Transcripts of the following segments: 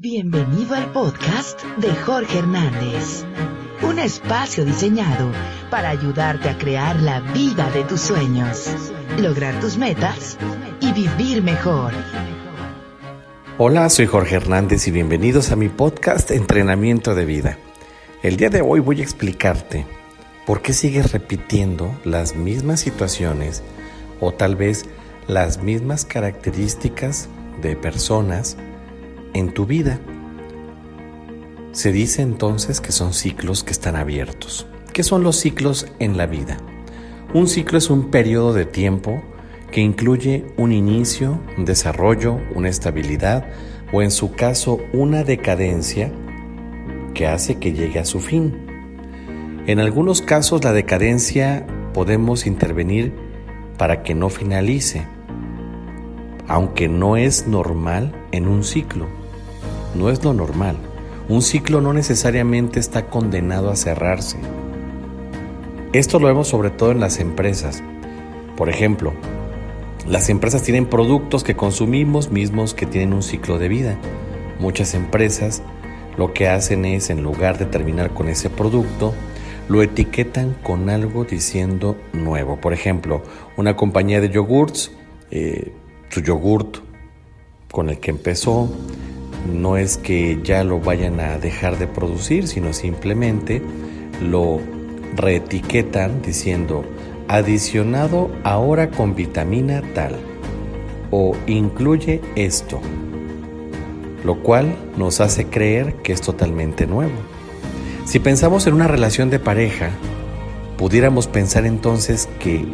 Bienvenido al podcast de Jorge Hernández, un espacio diseñado para ayudarte a crear la vida de tus sueños, lograr tus metas y vivir mejor. Hola, soy Jorge Hernández y bienvenidos a mi podcast Entrenamiento de Vida. El día de hoy voy a explicarte por qué sigues repitiendo las mismas situaciones o tal vez las mismas características de personas en tu vida. Se dice entonces que son ciclos que están abiertos. ¿Qué son los ciclos en la vida? Un ciclo es un periodo de tiempo que incluye un inicio, un desarrollo, una estabilidad o en su caso una decadencia que hace que llegue a su fin. En algunos casos la decadencia podemos intervenir para que no finalice, aunque no es normal en un ciclo. No es lo normal. Un ciclo no necesariamente está condenado a cerrarse. Esto lo vemos sobre todo en las empresas. Por ejemplo, las empresas tienen productos que consumimos mismos que tienen un ciclo de vida. Muchas empresas lo que hacen es, en lugar de terminar con ese producto, lo etiquetan con algo diciendo nuevo. Por ejemplo, una compañía de yogurts, eh, su yogurt con el que empezó, no es que ya lo vayan a dejar de producir, sino simplemente lo reetiquetan diciendo adicionado ahora con vitamina tal o incluye esto, lo cual nos hace creer que es totalmente nuevo. Si pensamos en una relación de pareja, pudiéramos pensar entonces que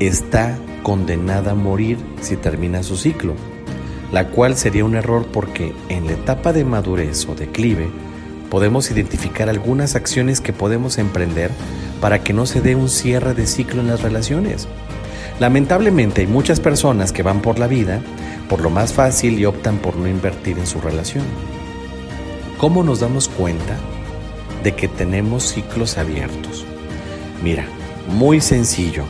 está condenada a morir si termina su ciclo la cual sería un error porque en la etapa de madurez o declive podemos identificar algunas acciones que podemos emprender para que no se dé un cierre de ciclo en las relaciones. Lamentablemente hay muchas personas que van por la vida por lo más fácil y optan por no invertir en su relación. ¿Cómo nos damos cuenta de que tenemos ciclos abiertos? Mira, muy sencillo.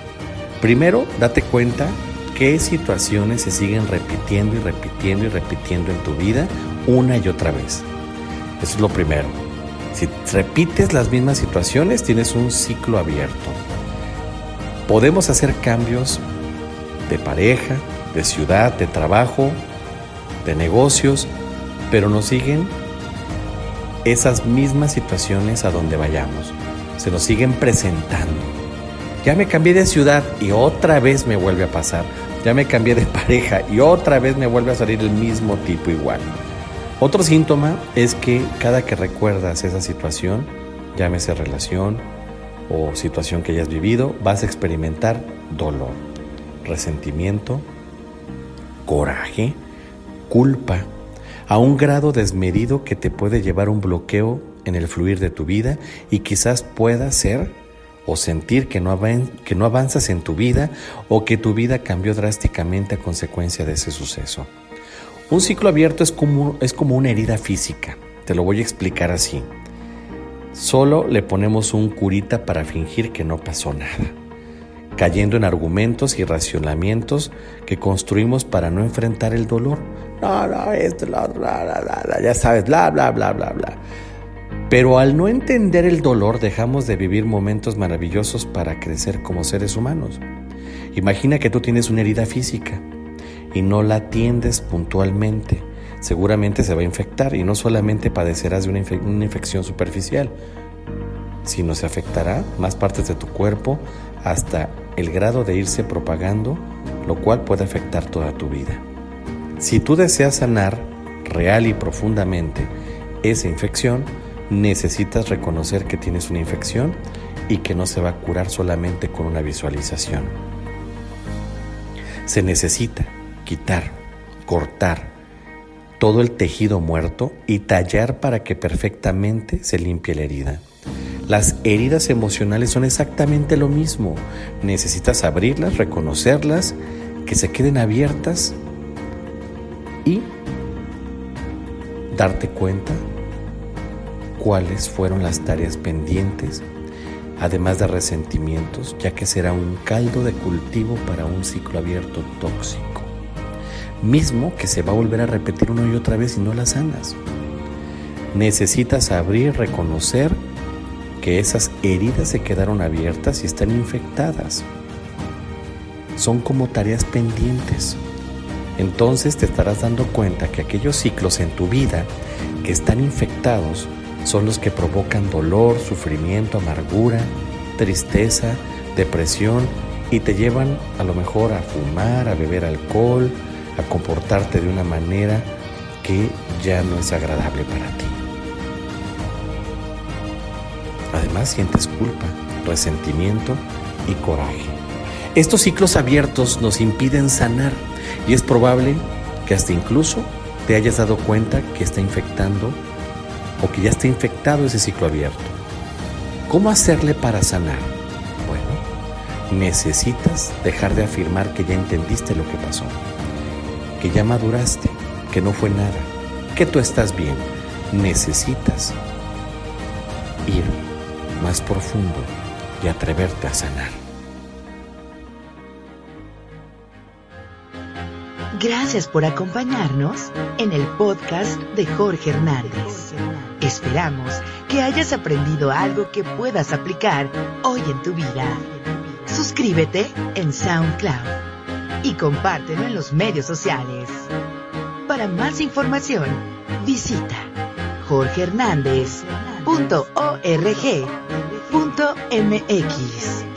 Primero, date cuenta qué situaciones se siguen repitiendo y repitiendo y repitiendo en tu vida una y otra vez. Eso es lo primero. Si repites las mismas situaciones, tienes un ciclo abierto. Podemos hacer cambios de pareja, de ciudad, de trabajo, de negocios, pero nos siguen esas mismas situaciones a donde vayamos. Se nos siguen presentando. Ya me cambié de ciudad y otra vez me vuelve a pasar. Ya me cambié de pareja y otra vez me vuelve a salir el mismo tipo igual. Otro síntoma es que cada que recuerdas esa situación, llámese relación o situación que hayas vivido, vas a experimentar dolor, resentimiento, coraje, culpa, a un grado desmedido que te puede llevar un bloqueo en el fluir de tu vida y quizás pueda ser o sentir que no, que no avanzas en tu vida o que tu vida cambió drásticamente a consecuencia de ese suceso. Un ciclo abierto es como, es como una herida física, te lo voy a explicar así. Solo le ponemos un curita para fingir que no pasó nada, cayendo en argumentos y racionamientos que construimos para no enfrentar el dolor. No, no, esto, bla, bla, ya sabes, bla, bla, bla, bla, bla. Pero al no entender el dolor dejamos de vivir momentos maravillosos para crecer como seres humanos. Imagina que tú tienes una herida física y no la atiendes puntualmente. Seguramente se va a infectar y no solamente padecerás de una, infección superficial, sino se afectará más partes de tu cuerpo hasta el grado de irse propagando, lo cual puede afectar toda tu vida. Si tú deseas sanar real y profundamente esa infección, necesitas reconocer que tienes una infección y que no se va a curar solamente con una visualización. Se necesita quitar, cortar todo el tejido muerto y tallar para que perfectamente se limpie la herida. Las heridas emocionales son exactamente lo mismo. Necesitas abrirlas, reconocerlas, que se queden abiertas y darte cuenta cuáles fueron las tareas pendientes, además de resentimientos, ya que será un caldo de cultivo para un ciclo abierto tóxico. mismo que se va a volver a repetir una y otra vez si no la sanas. Necesitas abrir, reconocer que esas heridas se quedaron abiertas y están infectadas. Son como tareas pendientes. Entonces te estarás dando cuenta que aquellos ciclos en tu vida que están infectados son los que provocan dolor, sufrimiento, amargura, tristeza, depresión y te llevan a lo mejor a fumar, a beber alcohol, a comportarte de una manera que ya no es agradable para ti. Además sientes culpa, resentimiento y coraje. Estos ciclos abiertos nos impiden sanar y es probable que hasta incluso te hayas dado cuenta que está infectando o que ya está infectado ese ciclo abierto. ¿Cómo hacerle para sanar? Bueno, necesitas dejar de afirmar que ya entendiste lo que pasó, que ya maduraste, que no fue nada, que tú estás bien. Necesitas ir más profundo y atreverte a sanar. Gracias por acompañarnos en el podcast de Jorge Hernández. Esperamos que hayas aprendido algo que puedas aplicar hoy en tu vida. Suscríbete en SoundCloud y compártelo en los medios sociales. Para más información, visita jorgehernandez.org.mx.